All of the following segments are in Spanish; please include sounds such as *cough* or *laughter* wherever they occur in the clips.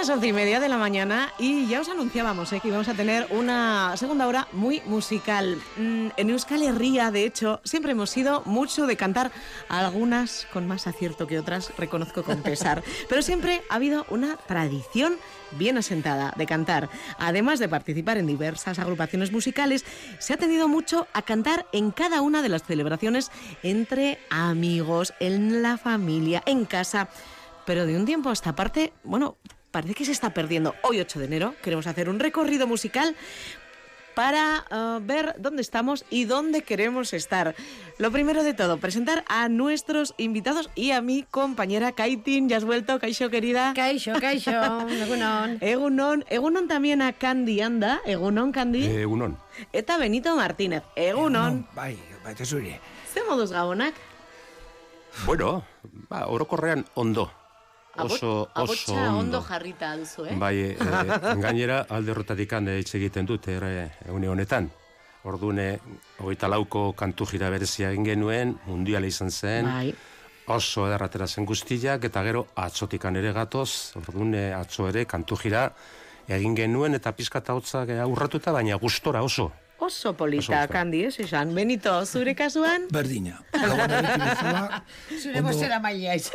las once y media de la mañana y ya os anunciábamos eh, que íbamos a tener una segunda hora muy musical. Mm, en Euskal Herria, de hecho, siempre hemos sido mucho de cantar, algunas con más acierto que otras, reconozco con pesar, *laughs* pero siempre ha habido una tradición bien asentada de cantar. Además de participar en diversas agrupaciones musicales, se ha tenido mucho a cantar en cada una de las celebraciones entre amigos, en la familia, en casa. Pero de un tiempo a esta parte, bueno, parece que se está perdiendo. Hoy 8 de enero queremos hacer un recorrido musical para uh, ver dónde estamos y dónde queremos estar. Lo primero de todo, presentar a nuestros invitados y a mi compañera Kaitin. ¿Ya has vuelto, Kaixo, querida? Kaixo, Kaixo, *laughs* Egunon. Egunon. Egunon también a Candy Anda. Egunon, Candy. Eh, egunon. Eta Benito Martínez. Egunon. Bai, bai, tesuri. Ze moduz gabonak? Bueno, ba, orokorrean ondo. Oso, oso ondo. jarrita duzu, eh? Bai, e, *laughs* gainera alde horretatik hitz egiten dut, ere, egun honetan. Ordune, hogeita lauko kantu jira berezia egin genuen, mundiala izan zen. Bai. Oso edarratera zen guztiak, eta gero atzotikan ere gatoz, ordune atzo ere kantu jira egin genuen, eta pizkata hotzak aurratuta, baina gustora oso. Oso polita, kandi, ez esan. Benito, zure kasuan? Berdina. *laughs* zure bozera maila ez.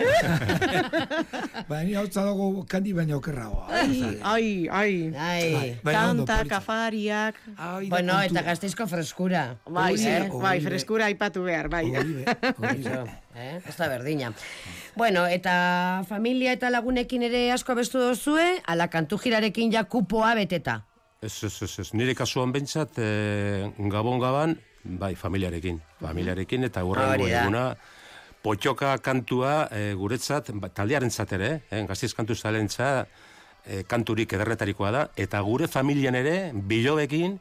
*laughs* Baina hau dago kandi baina okerragoa. Ai, ai, ai. ai. Kanta, kafariak. Ai, bueno, eta gazteizko freskura. Bai, eh? bai, freskura aipatu behar, bai. eh? Ez da berdina. Bueno, eta familia eta lagunekin ere asko abestu dozue, ala kantu jirarekin ja kupoa beteta. Ez, ez, ez, ez. Nire kasuan bentsat, e, gabon gaban, bai, familiarekin. Familiarekin eta urrengo eguna. Potxoka kantua e, guretzat, ba, taldearen zatere, eh? gaztiz kantu zalentza, e, kanturik ederretarikoa da, eta gure familian ere, bilobekin,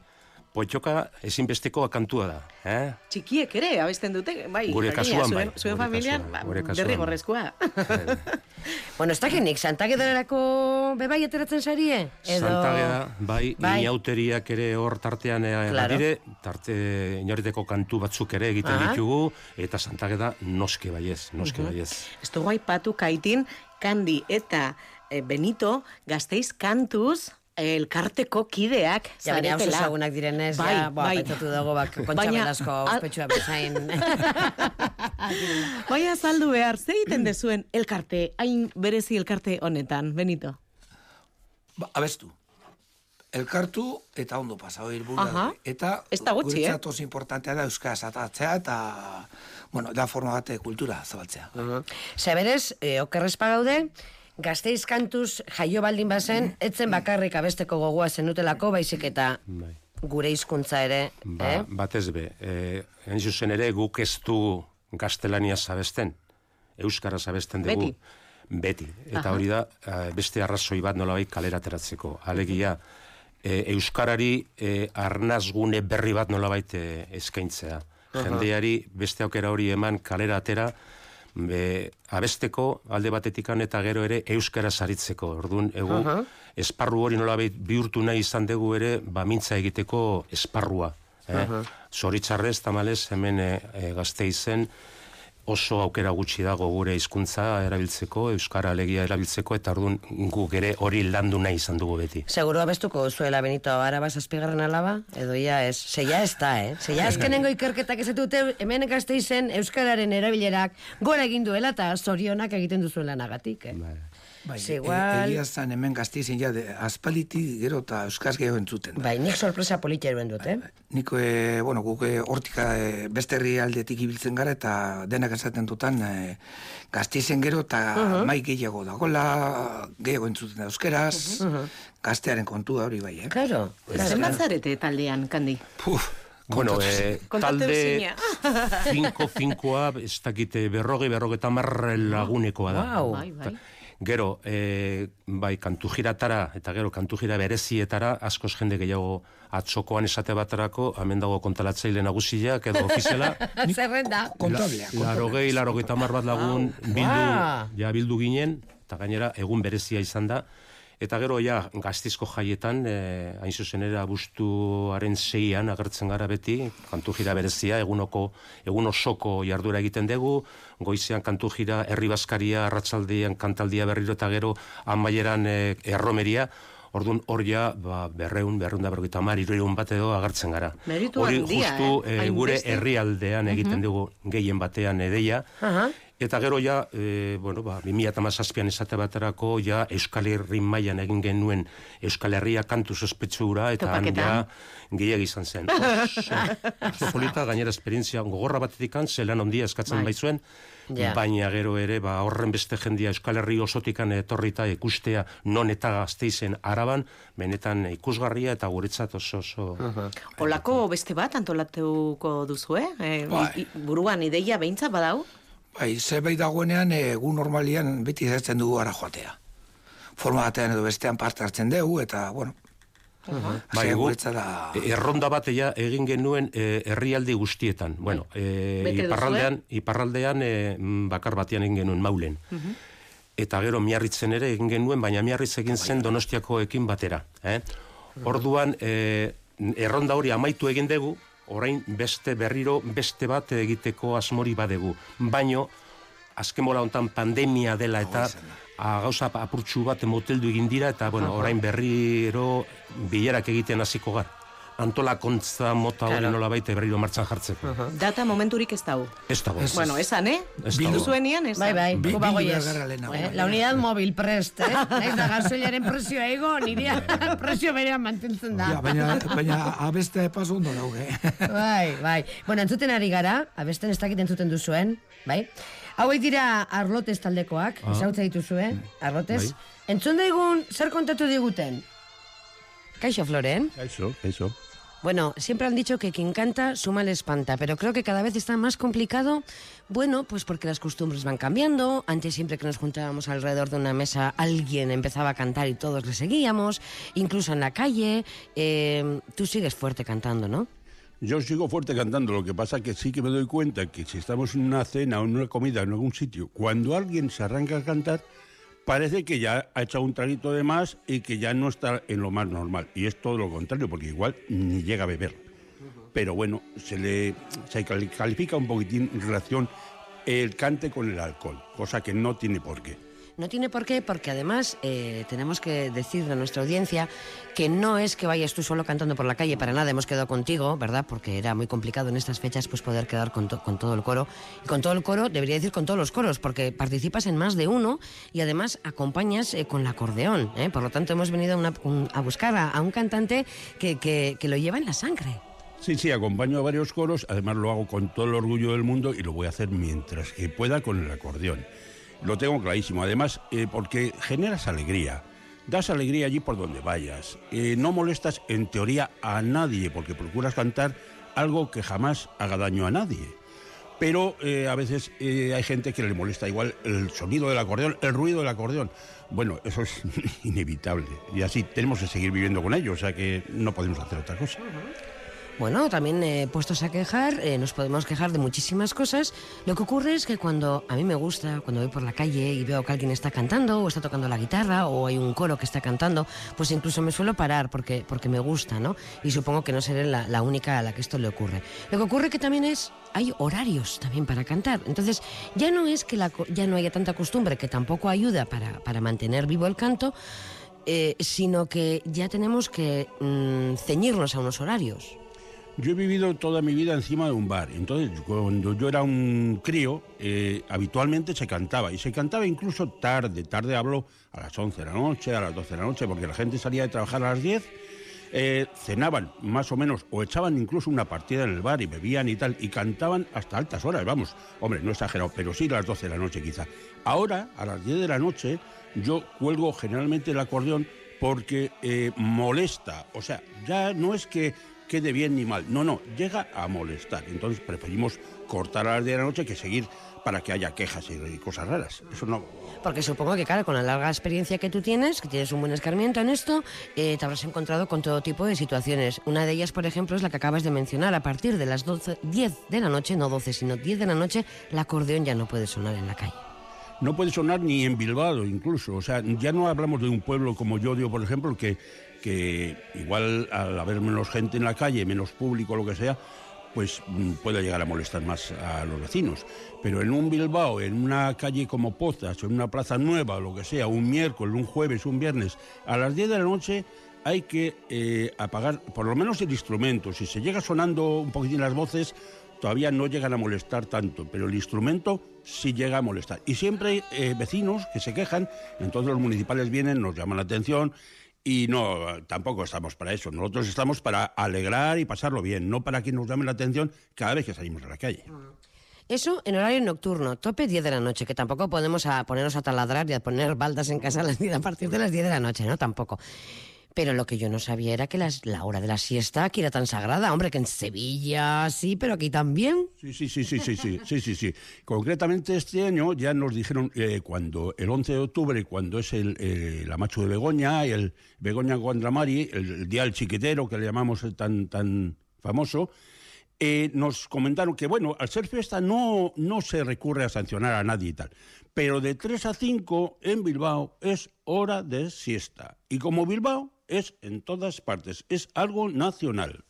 potxoka ezinbesteko kantua da. Eh? Txikiek ere, abesten dute, bai. Gure kasuan, bai. Zuen familian, derri gorrezkoa. *laughs* bueno, ez da genik, santagederako bebai ateratzen sarie? Edo... Santageda, bai, bai. inauteriak ere hor tartean eh, claro. badire, tarte inoriteko kantu batzuk ere egiten Aha. ditugu, eta santageda noske baiez, noske uh -huh. baiez. Ez dugu aipatu kaitin, kandi eta eh, Benito, gazteiz kantuz, elkarteko kideak ja, baina ezagunak direnez, bai, ja, boa, bai. pentsatu dago, bak, *laughs* kontxa belasko, ospetsua bezain. *laughs* baina saldu behar, ze egiten *clears throat* dezuen elkarte, hain berezi elkarte honetan, Benito? Ba, abestu. Elkartu eta ondo pasa, hori Eta Ez da gutxi, eh? oso importantea da euskara atatzea eta, bueno, da forma bate kultura zabaltzea. Uh -huh. Zeberez, eh, okerrezpa gaude, gazteiz kantuz jaio baldin bazen, etzen bakarrik abesteko gogoa zenutelako, baizik eta bai. gure hizkuntza ere. Ba, eh? Batez be, e, zuzen ere guk ez du gaztelania zabesten, euskara zabesten dugu. Beti. Beti. Eta hori da, e, beste arrazoi bat nolabait kalera teratzeko. Alegia, e, euskarari e, arnazgune berri bat nolabait e, eskaintzea. Jendeari beste aukera hori eman kalera atera, be, abesteko alde batetikan eta gero ere euskara saritzeko. Orduan, egu, esparru hori nola bihurtu nahi izan dugu ere, ba, mintza egiteko esparrua. Eh? Zoritzarrez, tamalez, hemen e, e, gazte izen, oso aukera gutxi dago gure hizkuntza erabiltzeko, euskara alegia erabiltzeko eta ordun guk ere hori landu nahi izan dugu beti. Seguro abestuko zuela Benito Araba zazpigarren alaba edo ja ez, seia ez da, eh? Seia azkenengo ikerketak ez dute hemen gazteizen euskararen erabilerak gora egin duela eta zorionak egiten duzuela nagatik, eh? Bai. Bai, e, igual... egia zan hemen gaztizien ja, aspaliti gero eta euskaz geho entzuten. Bai, nik sorpresa politia eruen dut, eh? Bai, niko, e, bueno, guk e, hortika e, beste herri aldetik ibiltzen gara eta denak esaten dutan e, gaztizen gero eta uh -huh. mai gehiago da. Gola gehiago entzuten da euskeraz, uh -huh. gaztearen kontua hori bai, eh? Claro. Zer matzarete taldean, kandi? Puf. Bueno, eh, talde finko finkoa, ez dakite berroge, berroge tamarra lagunekoa da. Wow. Bai, bai. Gero, e, bai, kantu jiratara, eta gero, kantu jira berezietara, askoz jende gehiago atxokoan esate baterako, hemen dago kontalatzaile nagusiak, edo ofizela. *laughs* Zerrenda. Kontablea. Laro gehi, laro gehi tamar bat lagun, bildu, ja bildu ginen, eta gainera, egun berezia izan da, Eta gero, ja, gaztizko jaietan, e, hain zuzen ere, abuztuaren zeian agertzen gara beti, kantu jira berezia, egunoko, egun osoko jardura egiten dugu, goizean kantu jira, herri baskaria, arratsaldean kantaldia berriro eta gero, amaieran e, erromeria, Orduan hor ja, ba, berreun, berreun da berrogeita mar, irureun bat edo agertzen gara. Meritu Hori handia, justu eh? eh, gure herrialdean egiten dugu gehien batean edeia. Aha. Eta gero ja, e, bueno, ba, 2008an esate baterako, ja Euskal Herri mailan egin genuen Euskal Herria kantu sospetsura, eta han ja gehiag izan zen. Oso, polita, gainera esperientzia gogorra batetik an, zelan ondia eskatzen Bai. baitzuen, Ja. baina gero ere, ba, horren beste jendia Euskal Herri osotikan etorrita ikustea non eta gazteizen araban, benetan ikusgarria eta guretzat oso oso... Olako beste bat antolatuko duzu, eh? eh Bai. i- buruan ideia behintzat badau? Bai, zerbait dagoenean, eh, egun normalian beti zertzen dugu ara joatea. Forma batean edo bestean parte hartzen dugu, eta, bueno, Bai, Bai, gu, da... erronda bat ja egin genuen e, herrialde guztietan. Bueno, e, duzue? iparraldean, iparraldean e, bakar batean egin genuen maulen. Eta gero miarritzen ere egin genuen, baina miarritz egin zen donostiakoekin batera. Eh? Orduan, e, erronda hori amaitu egin dugu, orain beste berriro beste bat egiteko asmori badegu. Baino, azken bola hontan pandemia dela eta a, gauza apurtxu bat moteldu egin dira eta bueno, orain berriro bilerak egiten hasiko gar. Antolakontza mota hori Claro. nola baite berriro martxan jartzeko. Data momenturik ez dau. Ez dago. Bueno, esan, eh? Ez Bildu dago. zuenian, ez Bai, bai, Bi- gara lehenago, Eh, bai. La unidad móvil prest, eh? *laughs* Naiz da gasoilaren presioa ego, nirea presio berean mantentzen da. Ja, baina, baina abeste pasu ondo daude. *laughs* Bai, bai. Bueno, entzuten ari gara, abesten ez dakit entzuten duzuen, bai? Hauek dira arlotez taldekoak, ah. ezautza dituzue, arlotez. Bai. Entzun daigun, zer kontatu diguten? Kaixo, Floren. Eso, eso. Bueno, siempre han dicho que quien canta suma le espanta, pero creo que cada vez está más complicado. Bueno, pues porque las costumbres van cambiando. Antes siempre que nos juntábamos alrededor de una mesa alguien empezaba a cantar y todos le seguíamos. Incluso en la calle. Eh, tú sigues fuerte cantando, ¿no? Yo sigo fuerte cantando, lo que pasa que sí que me doy cuenta que si estamos en una cena o en una comida en algún sitio, cuando alguien se arranca a cantar, parece que ya ha echado un traguito de más y que ya no está en lo más normal. Y es todo lo contrario, porque igual ni llega a beber. Pero bueno, se le se cali- califica un poquitín en relación el cante con el alcohol, cosa que no tiene por qué. No tiene por qué, porque además eh, tenemos que decirle a nuestra audiencia que no es que vayas tú solo cantando por la calle, para nada hemos quedado contigo, ¿verdad? Porque era muy complicado en estas fechas pues poder quedar con, to- con todo el coro. Y con todo el coro, debería decir con todos los coros, porque participas en más de uno y además acompañas eh, con el acordeón. ¿eh? Por lo tanto, hemos venido a, buscar a, a un cantante que, que- que lo lleva en la sangre. Sí, sí, acompaño a varios coros, además lo hago con todo el orgullo del mundo y lo voy a hacer mientras que pueda con el acordeón. Lo tengo clarísimo, además, eh, porque generas alegría, das alegría allí por donde vayas, eh, no molestas en teoría a nadie, porque procuras cantar algo que jamás haga daño a nadie. Pero eh, a veces hay gente que le molesta igual el sonido del acordeón, el ruido del acordeón. Bueno, eso es *laughs* inevitable. Y así tenemos que seguir viviendo con ello, o sea que no podemos hacer otra cosa. Bueno, también eh, puestos a quejar, eh, nos podemos quejar de muchísimas cosas. Lo que ocurre es que cuando a mí me gusta, cuando voy por la calle y veo que alguien está cantando o está tocando la guitarra o hay un coro que está cantando, pues incluso me suelo parar porque, porque me gusta, ¿no? Y supongo que no seré la, única a la que esto le ocurre. Lo que ocurre que también es, hay horarios también para cantar. Entonces, ya no es que la ya no haya tanta costumbre, que tampoco ayuda para, para mantener vivo el canto, eh, sino que ya tenemos que mm, ceñirnos a unos horarios. Yo he vivido toda mi vida encima de un bar. Entonces, cuando yo era un crío, eh, habitualmente se cantaba. Y se cantaba incluso tarde. Tarde hablo a las 11 de la noche, a las 12 de la noche, porque la gente salía de trabajar a las 10. eh, cenaban más o menos o echaban incluso una partida en el bar y bebían y tal y cantaban hasta altas horas, vamos, hombre, no exagerado, pero sí a las 12 de la noche quizá. Ahora, a las 10 de la noche, yo cuelgo generalmente el acordeón porque eh, molesta, o sea, ya no es que quede bien ni mal, no, no, llega a molestar. Entonces preferimos cortar a las 10 de la noche que seguir para que haya quejas y, cosas raras. Eso no, Porque supongo que, claro, con la larga experiencia que tú tienes, que tienes un buen escarmiento en esto, eh, te habrás encontrado con todo tipo de situaciones. Una de ellas, por ejemplo, es la que acabas de mencionar. A partir de las 12, 10 de la noche, no 12, sino 10 de la noche, el acordeón ya no puede sonar en la calle. no puede sonar ni en Bilbao incluso. O sea, ya no hablamos de un pueblo como Yodio, por ejemplo, que, que igual al haber menos gente en la calle, menos público, lo que sea, pues mm, puede llegar a molestar más a los vecinos. Pero en un Bilbao, en una calle como Pozas, en una plaza nueva, lo que sea, un miércoles, un jueves, un viernes, a las 10 de la noche hay que eh, apagar por lo menos el instrumento. Si se llega sonando un poquitín las voces, todavía no llegan a molestar tanto, pero el instrumento sí llega a molestar. Y siempre hay eh, vecinos que se quejan, entonces los municipales vienen, nos llaman la atención y no, tampoco estamos para eso. Nosotros estamos para alegrar y pasarlo bien, no para que nos llamen la atención cada vez que salimos a la calle. Eso en horario nocturno, tope 10 de la noche, que tampoco podemos a ponernos a taladrar y a poner baldas en casa las 10 a partir de las 10 de la noche, ¿no? Tampoco. Pero lo que yo no sabía era que las, la hora de la siesta aquí era tan sagrada, hombre, que en Sevilla sí, pero aquí también. Sí, sí, sí, sí, sí, sí, sí, sí. sí. Concretamente este año ya nos dijeron eh, cuando el 11 de octubre, cuando es el, eh, la macho de Begoña, el Begoña Guandramari, el, día del chiquetero que le llamamos eh, tan, tan famoso, eh, nos comentaron que, bueno, al ser fiesta no, no se recurre a sancionar a nadie y tal, pero de 3 a 5 en Bilbao es hora de siesta. Y como Bilbao es en todas partes, es algo nacional.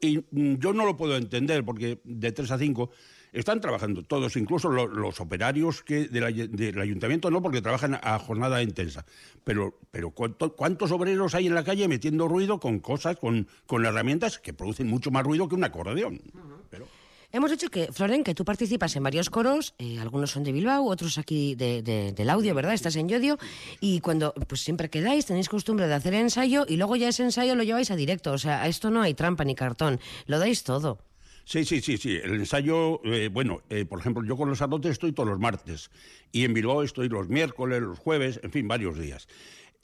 Y mm, yo no lo puedo entender porque de 3 a 5 están trabajando todos, incluso lo- los operarios que del, ay- del ayuntamiento no, porque trabajan a jornada intensa. Pero, pero ¿cuánto- ¿cuántos obreros hay en la calle metiendo ruido con cosas, con, con herramientas que producen mucho más ruido que un acordeón? Pero, Hemos dicho que, Floren, que tú participas en varios coros, eh, algunos son de Bilbao, otros aquí de, de- del audio, ¿verdad? Estás en Yodio, y cuando, pues siempre quedáis, tenéis costumbre de hacer ensayo, y luego ya ese ensayo lo lleváis a directo, o sea, a esto no hay trampa ni cartón, lo dais todo. Sí, sí, sí, sí. El ensayo, eh, bueno, eh, por ejemplo, yo con los sacerdotes estoy todos los martes y en Bilbao estoy los miércoles, los jueves, en fin, varios días.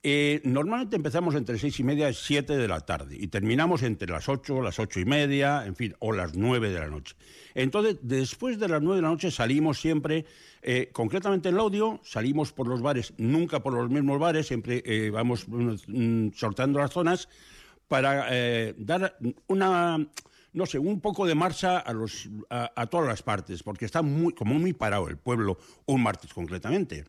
Eh, normalmente empezamos entre seis y media y siete de la tarde y terminamos entre las ocho, las ocho y media, en fin, o las nueve de la noche. Entonces, después de las nueve de la noche salimos siempre, eh, concretamente en el audio, salimos por los bares, nunca por los mismos bares, siempre eh, vamos mm, sorteando las zonas para eh, dar una no sé, un poco de marcha a, los, a, a todas las partes, porque está muy, como muy parado el pueblo, un martes concretamente.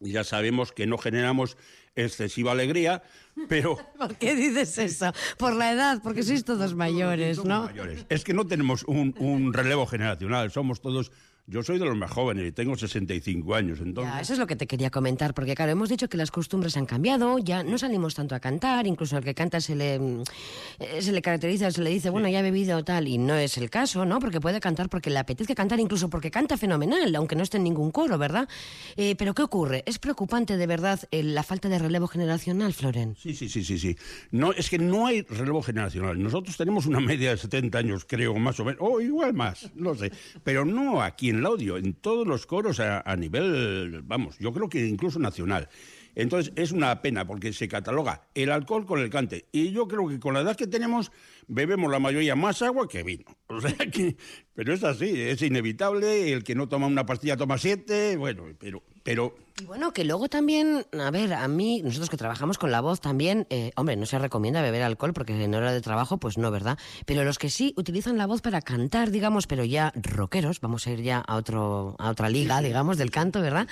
Y ya sabemos que no generamos excesiva alegría, pero... *laughs* ¿Por qué dices eso? Por la edad, porque sois todos mayores, ¿no? mayores. Es que no tenemos un, un relevo generacional, somos todos... Yo soy de los más jóvenes y tengo 65 años, entonces... Ya, eso es lo que te quería comentar, porque claro, hemos dicho que las costumbres han cambiado, ya no salimos tanto a cantar, incluso al que canta se le, mm, eh, se le caracteriza, se le dice, bueno, ya he bebido tal, y no es el caso, ¿no? Porque puede cantar porque le apetece cantar, incluso porque canta fenomenal, aunque no esté en ningún coro, ¿verdad? Eh, pero ¿qué ocurre? ¿Es preocupante de verdad eh, la falta de relevo generacional, Floren? Sí, sí, sí, sí, sí. No, es que no hay relevo generacional. Nosotros tenemos una media de 70 años, creo, más o menos, o igual más, no sé. Pero no aquí en el audio, en todos los coros a, a nivel, vamos, yo creo que incluso nacional. Entonces es una pena porque se cataloga el alcohol con el cante. Y yo creo que con la edad que tenemos bebemos la mayoría más agua que vino. *laughs* O sea que, pero es así, es inevitable. El que no toma una pastilla toma siete. Bueno, pero, pero Y bueno, que luego también, a ver, a mí, nosotros que trabajamos con la voz también, eh, hombre, no se recomienda beber alcohol porque en hora de trabajo, pues no, ¿verdad? Pero los que sí utilizan la voz para cantar, digamos, pero ya rockeros, vamos a ir ya a, otro, a otra liga, digamos, del canto, ¿verdad?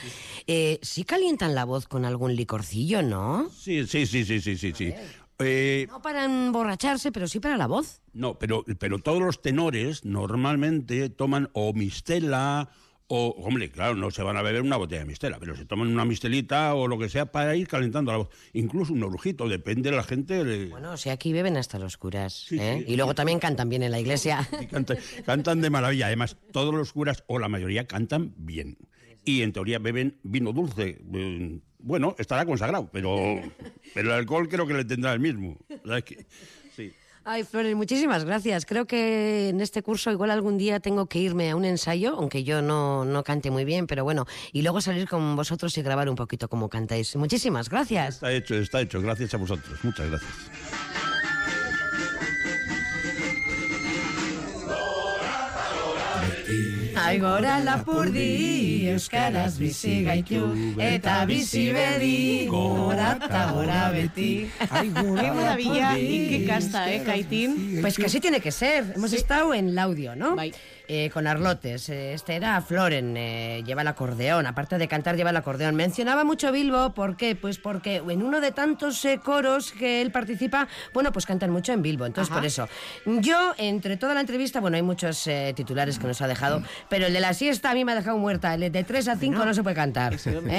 Eh, sí calientan la voz con algún licorcillo, ¿no? sí, sí, sí, sí, sí, sí. sí. Eh, No para emborracharse, pero sí para la voz. No, pero, pero todos los tenores normalmente toman o mistela o, hombre, claro, no se van a beber una botella de mistela, pero se toman una mistelita o lo que sea para ir calentando la voz. Incluso un orujito, depende de la gente. le- Bueno, o sea, aquí beben hasta los curas, Sí, ¿eh? sí. Y luego también cantan bien en la iglesia. *laughs* y cantan, cantan de maravilla. Además, todos los curas, o la mayoría, cantan bien. Y en teoría beben vino dulce. Eh, Bueno, estará consagrado, pero, pero el alcohol creo que le tendrá el mismo. O sea que, sí. Ay, Flores, muchísimas gracias. Creo que en este curso igual algún día tengo que irme a un ensayo, aunque yo no, no cante muy bien, pero bueno, y luego salir con vosotros y grabar un poquito como cantáis. Muchísimas gracias. Está hecho, está hecho. Gracias a vosotros. Muchas gracias. Aigora lapurdi, euskaraz bizi gaitu, eta bizi bedi, gora eta gora beti. Qué maravilla y qué casta, ¿eh, Kaitín? Pues que así tiene que ser. Hemos estado en el audio, ¿no? Bai. Eh, con Arlotes. Eh, Este era Floren, eh, lleva el acordeón. Aparte de cantar, lleva el acordeón. Mencionaba mucho Bilbo, ¿por qué? Pues porque en uno de tantos eh, coros que él participa, bueno, pues cantan mucho en Bilbo. Entonces, Ajá. por eso. Yo, entre toda la entrevista, bueno, hay muchos titulares que nos ha dejado, pero el de la siesta a mí me ha dejado muerta. El de 3 a 5 no se puede cantar,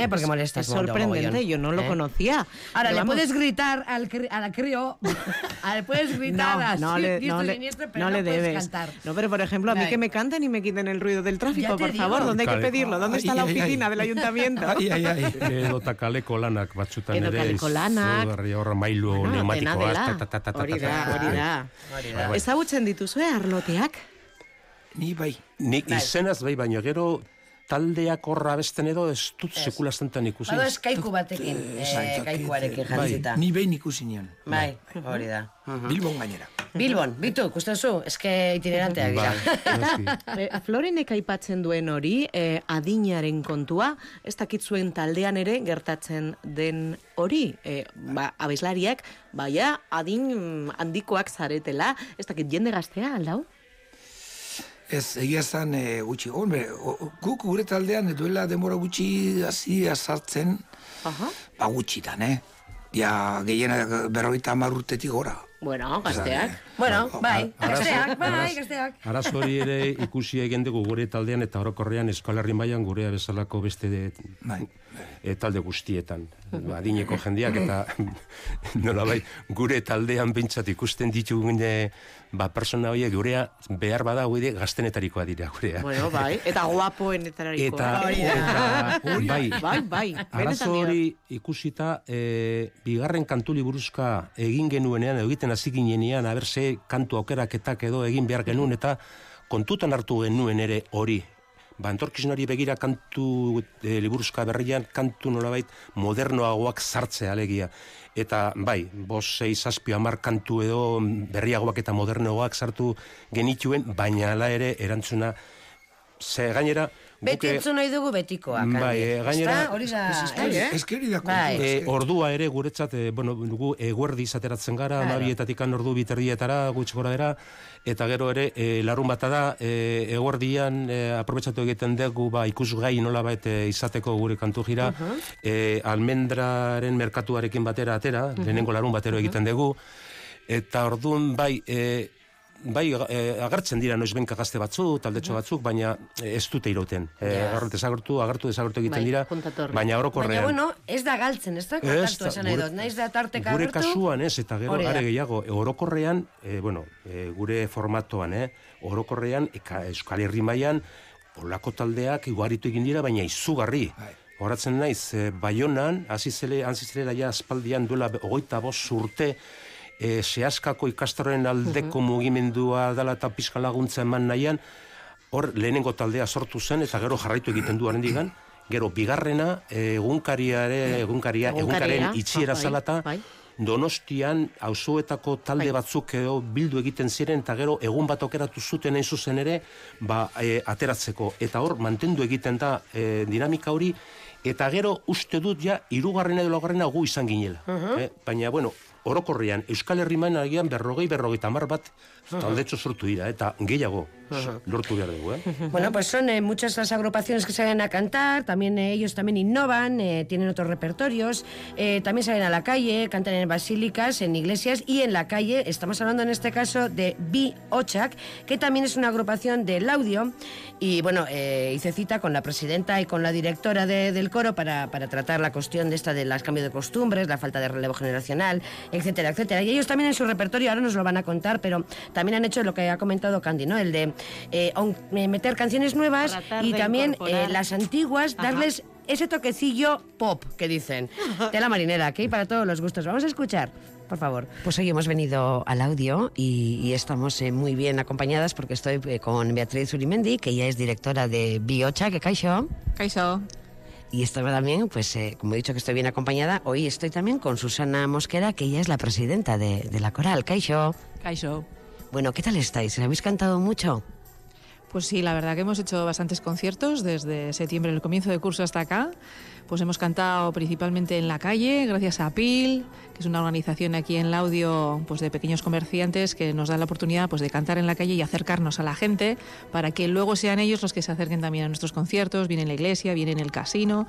porque molesta. Es sorprendente, yo no lo conocía. Ahora, le vamos, puedes gritar al, cri- a la crío, *laughs* le puedes gritar No, así, no le, no le, pero no le debes. cantar. No, pero por ejemplo, a mí que me canten y me quiten el ruido del tráfico, por digo. favor. ¿Dónde hay que pedirlo? ¿Dónde está Ay, la ay, oficina ay. del ayuntamiento? Ai, ai, ai. Edo *laughs* eta kaleko lanak batzutan Edo ere. kaleko lanak. izugarri Hor mailu Bueno, dena neumatikoa. dela. ta, ta, ta, ta, ta, Hori da, hori da. Ezagutzen dituzue arloteak? Ni bai. Nik izenaz bai, baina gero taldeak horra besten edo ez dut sekula zentan ikusi. Bado ez kaiku batekin, eh, kaikuarekin jantzita. Ni behin ikusi nion. Bai, hori da. Bilbon gainera. Bilbon, bitu, ikusten eske itineranteak dira. Bai. E, Florenek aipatzen duen hori, e, adinaren kontua, ez dakit zuen taldean ere gertatzen den hori, e, ba, abeslariak, baia adin mm, handikoak zaretela, ez dakit jende gaztea, aldau? Ez, egia esan e, gutxi. Hombre, guk gure taldean duela demora gutxi hasi sartzen, Aha. ba gutxitan, eh? Ja, gehiena berroita hamar urtetik gora. Bueno, gazteak. Bueno, bai, gazteak, bai, gazteak. Arazo hori ere ikusi egin dugu gure taldean eta orokorrean eskolarri mailan gurea bezalako beste de, Bai. e, talde guztietan. Adineko jendeak eta *laughs* nolabait gure taldean bintzat ikusten ditugun ba, persona horiek gurea behar bada guide gaztenetarikoa dira gurea. Bueno, bai, eta guapoenetariko. Eta, eh? eta bai, Bai, bai, Arazo hori ikusita, e, bigarren kantuli buruzka egin genuenean, edo egiten hasi ginenean, aber ze kantu aukeraketak edo egin behar genuen, eta kontutan hartu genuen ere hori. Ba, entorkizunari begira kantu e, liburuzka berrian, kantu nolabait modernoagoak sartzea alegia. Eta bai, bos, sei, zazpi, amar kantu edo berriagoak eta modernoagoak sartu genituen, baina hala ere erantzuna, ze gainera, Beti guke- entzun nahi dugu betikoak. Bai, eh, gainera-? Hori da, eh? Bai. E, que- ordua ere guretzat, e, bueno, gu eguerdi izateratzen gara, Claro. amabietatik ordu biterdietara, gutxi gora dera, eta gero ere, e, larun bata da, e, eguerdian e, aprobetsatu egiten dugu, ba, ikusgai nola e, izateko gure kantu jira, e, almendraren merkatuarekin batera atera, lehenengo larun batero egiten dugu, eta orduan, bai, e, bai e, agertzen dira noizbenka gazte batzu, taldetxo batzuk, baina e, ez dute irauten. E, Ja. agertu desagertu, agertu desagertu egiten Bai, dira, juntatorri. baina orokorrean. Baina, bueno, ez da galtzen, ez da kontaktu ta- esan gure- dut. Naiz da tarteka Gure agertu. kasuan ez, eta gero are gehiago, e, orokorrean, e, bueno, e, gure formatoan, eh, orokorrean, eka, Euskal Herri mailan olako taldeak iguaritu egin dira, baina izugarri. Bai. Horatzen naiz, e, Baionan, hasi zele, hasi zela ja aspaldian duela hogeita bost urte, e, sehaskako ikastaroen aldeko mugimendua dela eta pizkan laguntza eman nahian, hor lehenengo taldea sortu zen, eta gero jarraitu egiten du digan, gero bigarrena, egunkariare, egunkaria, egunkaren itxiera bai, zalata, bai. Donostian auzoetako talde Bai. batzuk edo bildu egiten ziren eta gero egun bat okeratu zuten hain zuzen ere ba, e, ateratzeko eta hor mantendu egiten da e, dinamika hori eta gero uste dut ja hirugarrena edo laugarrena gu izan ginela. eh? Baina bueno, orokorrean Euskal Herri mailan agian berrogei berrogeita hamar bat taldetxo sortu dira eta gehiago lortu behar dugu, eh? Bueno, pues son eh, muchas las agrupaciones que salen a cantar, también eh, ellos también innovan, tienen otros repertorios, también salen a la calle, cantan en basílicas, en iglesias y en la calle. Estamos hablando en este caso de Bi Ochak, que también es una agrupación del audio. Y bueno, hice cita con la presidenta y con la directora de- del coro para, para tratar la cuestión de esta de las cambios de costumbres, la falta de relevo generacional, etcétera, etcétera. Y ellos también en su repertorio, ahora nos lo van a contar, pero también han hecho lo que ha comentado Candy, ¿no? El de eh, eh, meter canciones nuevas y también eh, las antiguas, Ajá. darles ese toquecillo pop que dicen. *laughs* De la marinera, que hay para todos los gustos. Vamos a escuchar, por favor. Pues hoy hemos venido al audio y, y estamos eh, muy bien acompañadas porque estoy eh, con Beatriz Urimendi, que ella es directora de Biocha, que caixo. Kaixo. Y estoy también, pues eh, como he dicho que estoy bien acompañada, hoy estoy también con Susana Mosquera, que ella es la presidenta de, de la coral. Caixo. Kaixo. Bueno, ¿qué tal estáis? ¿Habéis cantado mucho? Pues sí, la verdad que hemos hecho bastantes conciertos desde septiembre, el comienzo de curso hasta acá. Pues hemos cantado principalmente en la calle, gracias a PIL, que es una organización aquí en Laudio pues de pequeños comerciantes que nos da la oportunidad pues de cantar en la calle y acercarnos a la gente para que luego sean ellos los que se acerquen también a nuestros conciertos, viene en la iglesia, viene en el casino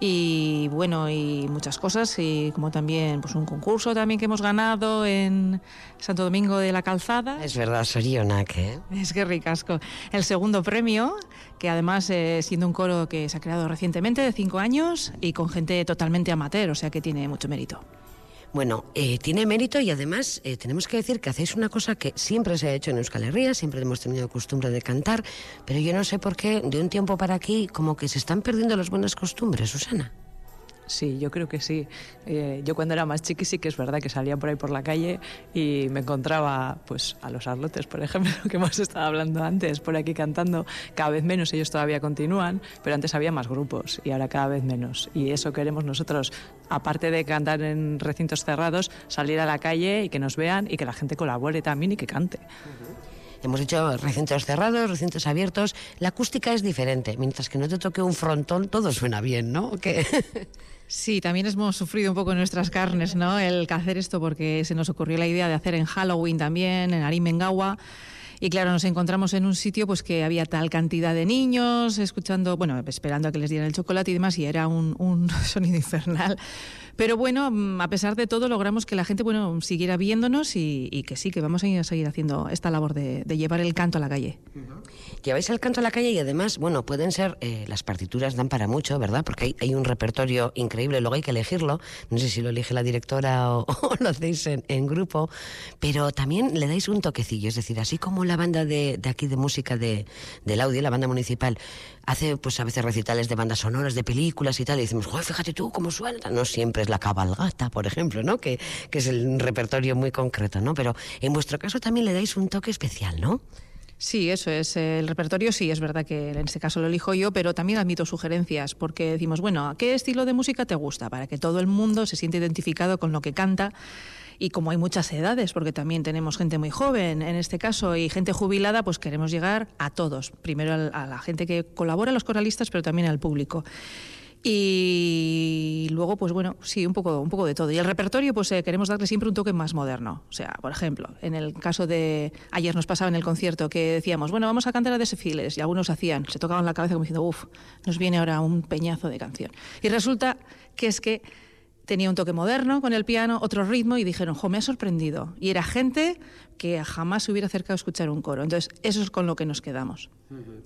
y bueno, y muchas cosas, y como también pues un concurso también que hemos ganado en Santo Domingo de la Calzada. Es verdad, Sorionak, ¿eh? Es que ricasco. El segundo premio, que además eh, siendo un coro que se ha creado recientemente, de cinco años, y con gente totalmente amateur, o sea que tiene mucho mérito. Bueno, eh, tiene mérito y además eh, tenemos que decir que hacéis una cosa que siempre se ha hecho en Euskal Herria, siempre hemos tenido costumbre de cantar, pero yo no sé por qué de un tiempo para aquí como que se están perdiendo las buenas costumbres, Susana. Sí, yo creo que sí. Eh, yo cuando era más chiqui sí que es verdad que salía por ahí por la calle y me encontraba pues a los arlotes, por ejemplo, *laughs* que hemos estado hablando antes, por aquí cantando. Cada vez menos, ellos todavía continúan, pero antes había más grupos y ahora cada vez menos. Y eso queremos nosotros, aparte de cantar en recintos cerrados, salir a la calle y que nos vean y que la gente colabore también y que cante. Hemos hecho recintos cerrados, recintos abiertos. La acústica es diferente. Mientras que no te toque un frontón, todo suena bien, ¿no? ¿Qué? *laughs* Sí, también hemos sufrido un poco en nuestras carnes, ¿no? El hacer esto porque se nos ocurrió la idea de hacer en Halloween también, en Arimengawa. Y claro, nos encontramos en un sitio pues que había tal cantidad de niños escuchando, bueno, esperando a que les dieran el chocolate y demás, y era un, un *laughs* sonido infernal. Pero bueno, mm, a pesar de todo, logramos que la gente bueno, siguiera viéndonos y, y que sí, que vamos a seguir haciendo esta labor de, de llevar el canto a la calle. Lleváis el canto a la calle y además, bueno, pueden ser, eh, las partituras dan para mucho, ¿verdad? Porque hay, hay, un repertorio increíble, luego hay que elegirlo. No sé si lo elige la directora o, *laughs* o lo hacéis en, en, grupo, pero también le dais un toquecillo, es decir, así como la banda de, de aquí de música de, del audio, la banda municipal, hace pues a veces recitales de bandas sonoras, de películas y tal, y decimos, Joder, fíjate tú cómo suena. No siempre es la cabalgata, por ejemplo, ¿no? Que, que es el repertorio muy concreto, ¿no? Pero en vuestro caso también le dais un toque especial, ¿no? Sí, eso es. El repertorio sí, es verdad que en este caso lo elijo yo, pero también admito sugerencias, porque decimos, bueno, ¿a qué estilo de música te gusta? Para que todo el mundo se siente identificado con lo que canta. Y como hay muchas edades, porque también tenemos gente muy joven en este caso y gente jubilada, pues queremos llegar a todos. Primero a la gente que colabora, los coralistas, pero también al público. Y luego, pues bueno, sí, un poco, un poco de todo. Y el repertorio, pues eh, queremos darle siempre un toque más moderno. O sea, por ejemplo, en el caso de ayer nos pasaba en el concierto que decíamos, bueno, vamos a cantar a Desefiles, y algunos hacían, se tocaban la cabeza como diciendo, uff, nos viene ahora un peñazo de canción. Y resulta que es que tenía un toque moderno con el piano, otro ritmo, y dijeron, jo, me ha sorprendido. Y era gente que jamás se hubiera acercado a escuchar un coro. Entonces, eso es con lo que nos quedamos. Uh -huh.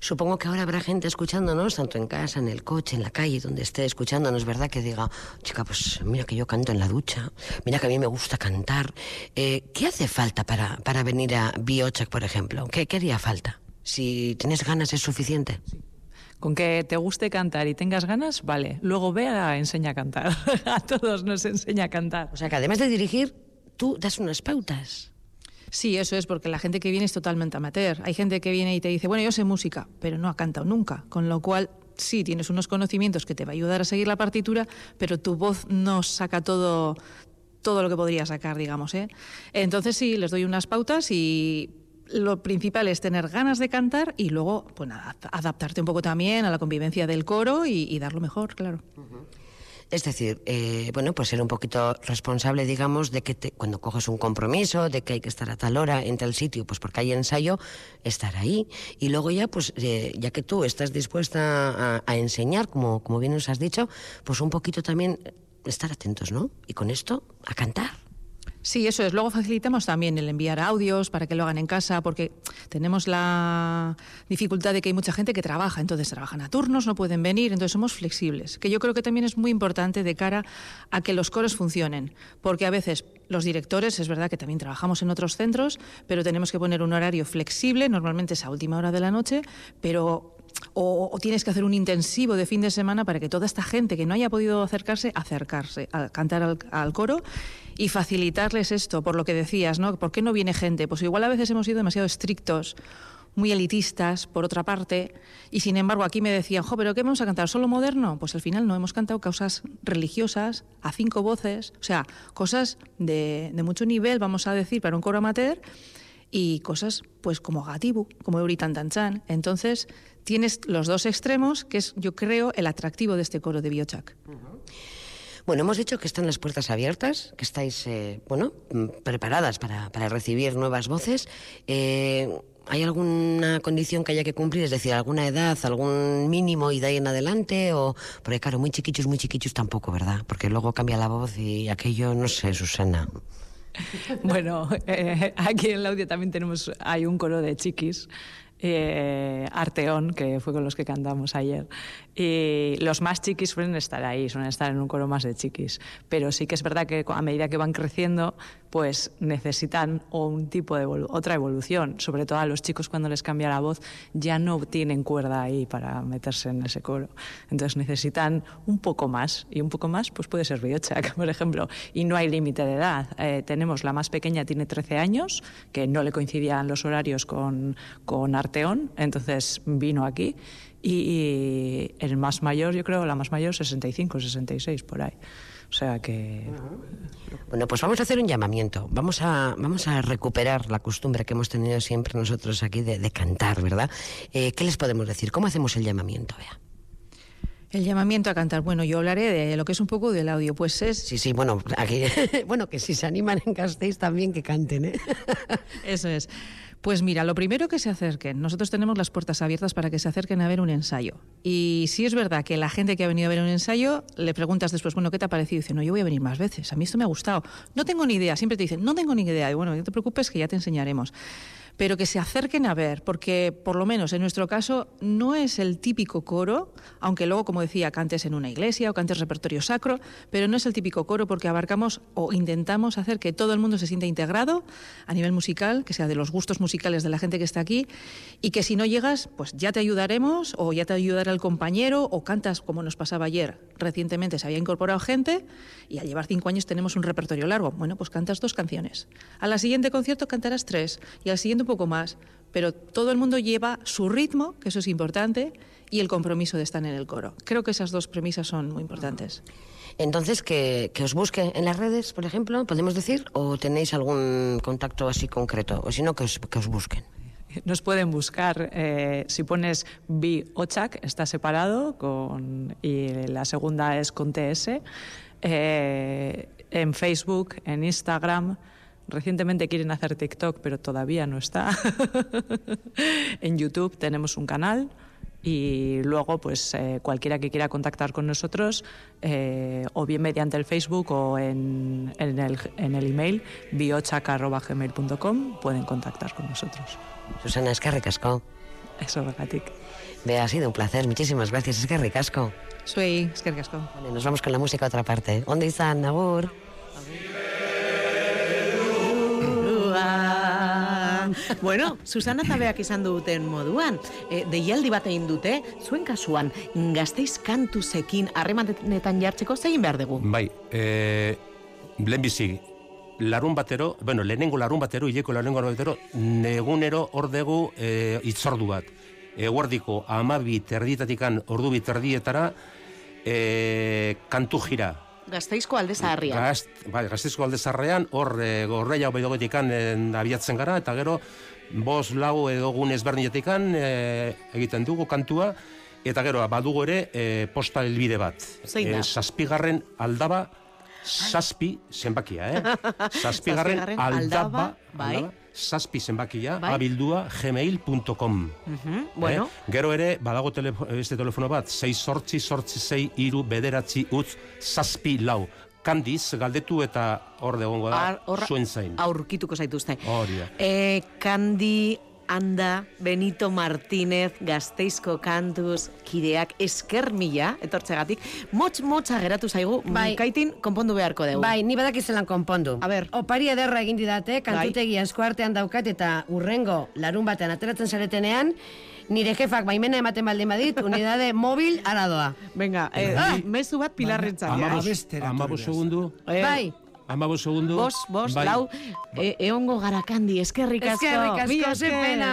Supongo que ahora habrá gente escuchándonos, tanto en casa, en el coche, en la calle, donde esté escuchándonos, ¿verdad? Que diga, chica, pues mira que yo canto en la ducha, mira que a mí me gusta cantar. Eh, ¿Qué hace falta para, para venir a Biochak, por ejemplo? ¿Qué, ¿Qué haría falta? Si tienes ganas es suficiente. Sí. Con que te guste cantar y tengas ganas, vale. Luego ve a enseña a cantar. *laughs* a todos nos enseña a cantar. O sea que además de dirigir, tú das unas pautas. Sí, eso es, porque la gente que viene es totalmente amateur. Hay gente que viene y te dice, bueno, yo sé música, pero no ha cantado nunca. Con lo cual, sí, tienes unos conocimientos que te va a ayudar a seguir la partitura, pero tu voz no saca todo, todo lo que podría sacar, digamos. ¿eh? Entonces, sí, les doy unas pautas y lo principal es tener ganas de cantar y luego pues, adaptarte un poco también a la convivencia del coro y, y dar lo mejor, claro. Es decir, eh, bueno, pues ser un poquito responsable, digamos, de que te, cuando coges un compromiso, de que hay que estar a tal hora en tal sitio, pues porque hay ensayo, estar ahí. Y luego ya, pues, eh, ya que tú estás dispuesta a, a, enseñar, como, como bien nos has dicho, pues un poquito también estar atentos, ¿no? Y con esto, a cantar. Sí, eso es. Luego facilitamos también el enviar audios para que lo hagan en casa, porque tenemos la dificultad de que hay mucha gente que trabaja, entonces trabajan a turnos, no pueden venir, entonces somos flexibles, que yo creo que también es muy importante de cara a que los coros funcionen, porque a veces los directores, es verdad que también trabajamos en otros centros, pero tenemos que poner un horario flexible, normalmente es a última hora de la noche, pero o, tienes que hacer un intensivo de fin de semana para que toda esta gente que no haya podido acercarse, acercarse a cantar al, coro y facilitarles esto, por lo que decías, ¿no? ¿Por qué no viene gente? Pues igual a veces hemos sido demasiado estrictos, muy elitistas, por otra parte, y sin embargo aquí me decían, jo, pero ¿qué vamos a cantar? ¿Solo moderno? Pues al final no, hemos cantado causas religiosas, a cinco voces, o sea, cosas de, mucho nivel, vamos a decir, para un coro amateur, y cosas pues como Gatibu, como Euritan Tanchan. Entonces, tienes los dos extremos, que es, yo creo, el atractivo de este coro de Biochak. Bueno, hemos dicho que están las puertas abiertas, que estáis, eh, bueno, mm, preparadas para, para recibir nuevas voces. Eh, ¿Hay alguna condición que haya que cumplir? Es decir, alguna edad, algún mínimo y de ahí en adelante? O, porque claro, muy chiquichos, muy chiquichos tampoco, ¿verdad? Porque luego cambia la voz y aquello, no sé, Susana. *laughs* Bueno, eh, aquí en el audio también tenemos, hay un coro de chiquis, Arteón, que fue con los que cantamos ayer. Y los más chiquis suelen estar ahí, suelen estar en un coro más de chiquis. Pero sí que es verdad que a medida que van creciendo, pues necesitan un tipo de evolu- otra evolución. Sobre todo a los chicos cuando les cambia la voz ya no tienen cuerda ahí para meterse en ese coro. Entonces necesitan un poco más. Y un poco más pues puede ser Biochak, *laughs* por ejemplo. Y no hay límite de edad. Eh, tenemos la más pequeña, tiene 13 años, que no le coincidían los horarios con, con Arteón, entonces vino aquí. Y el más mayor, yo creo, la más mayor, 65, 66, por ahí. O sea que... Bueno, pues vamos a hacer un llamamiento. Vamos a, vamos a recuperar la costumbre que hemos tenido siempre nosotros aquí de, de cantar, ¿verdad? Eh, ¿Qué les podemos decir? ¿Cómo hacemos el llamamiento? Vea. El llamamiento a cantar. Bueno, yo hablaré de lo que es un poco del audio. Pues es Sí, sí, bueno, aquí, *laughs* bueno, que si se animan en Gasteiz también que canten, ¿eh? Eso es. Pues mira, lo primero que se acerquen. Nosotros tenemos las puertas abiertas para que se acerquen a ver un ensayo. Y si es verdad que la gente que ha venido a ver un ensayo, le preguntas después, bueno, ¿qué te ha parecido? Y dice, no, yo voy a venir más veces. A mí esto me ha gustado. No tengo ni idea. Siempre te dicen, no tengo ni idea. Y bueno, no te preocupes que ya te enseñaremos. Pero que se acerquen a ver, porque por lo menos en nuestro caso no es el típico coro, aunque luego, como decía, cantes en una iglesia o cantes repertorio sacro, pero no es el típico coro porque abarcamos o intentamos hacer que todo el mundo se sienta integrado a nivel musical, que sea de los gustos musicales de la gente que está aquí, y que si no llegas, pues ya te ayudaremos o ya te ayudará el compañero o cantas como nos pasaba ayer. Recientemente se había incorporado gente y al llevar cinco años tenemos un repertorio largo. Bueno, pues cantas dos canciones. A la siguiente concierto cantarás tres y al siguiente un poco más. Pero todo el mundo lleva su ritmo, que eso es importante, y el compromiso de estar en el coro. Creo que esas dos premisas son muy importantes. Entonces, que, que os busque en las redes, por ejemplo, podemos decir, o tenéis algún contacto así concreto, o si no, que os, que os busquen. *laughs* Nos pueden buscar, eh, si pones Bi Ochak, está separado, con, y la segunda es con TS, eh, en Facebook, en Instagram. Recientemente quieren hacer TikTok, pero todavía no está. *laughs* en YouTube tenemos un canal y luego pues eh, cualquiera que quiera contactar con nosotros eh, o bien mediante el Facebook o en, en el, en el email biochaca.gmail.com pueden contactar con nosotros. Susana, es que ricasco. Eso, Gatik. Vea, ha sido un placer. Muchísimas gracias. Es que ricasco. Soy Esquer Gasco. Vale, nos vamos con la música a otra parte. ¿Dónde están, Agur? Bueno, Susana Zabeak izan duten moduan, e, deialdi bat egin dute, zuen kasuan, gazteiz kantuzekin harremanetan jartzeko zein behar dugu? Bai, e, lehenbizi, larun batero, bueno, lehenengo larun batero, hileko lehenengo larun batero, negunero ordegu e, itzordu bat. Eguardiko amabi terditatikan ordu bi terdietara e, kantu jira. Gazteizko alde zaharrian. Gazt, bai, gazteizko alde zarrean, hor e, gorreia obedogetikan e, abiatzen gara, eta gero, bos lau edo gun ezberdinetikan e, egiten dugu kantua, eta gero, badugu ere e, posta helbide bat. Zein da? E, zazpigarren aldaba, zazpi zenbakia, eh? *laughs* Zazpigarren aldaba, aldaba, bai. aldaba, zazpi zenbakia, Bai. abildua gmail.com. Mhm, bueno, Eh? Gero ere, badago telefo, beste telefono bat, 6 sortzi, sortzi, zei, iru, bederatzi, utz, zazpi, lau. Kandiz, galdetu eta hor egongo da, Ar- horra- zuen zain. aurkituko zaituzte. Hori da. E, Kandi, Anda, Benito Martínez, Gazteizko kantuz, kideak esker mila, etortzegatik, motz motza geratu zaigu, Bai. kaitin konpondu beharko dugu. Bai, ni badakizelan konpondu. A ber. Opari ederra egin didate, kantutegi asko artean daukat eta urrengo larun batean ateratzen zaretenean, nire jefak baimena ematen baldin badit, *laughs* unidade mobil aradoa. Venga, eh, mezu bat pilarrentzat. Amabos, abestera amabos segundu, Eh, Bai, Amabo segundo. Vos, vos, bai, lau, ba... e, eongo garakandi, eskerrik asko. Eskerrik asko, ze pena.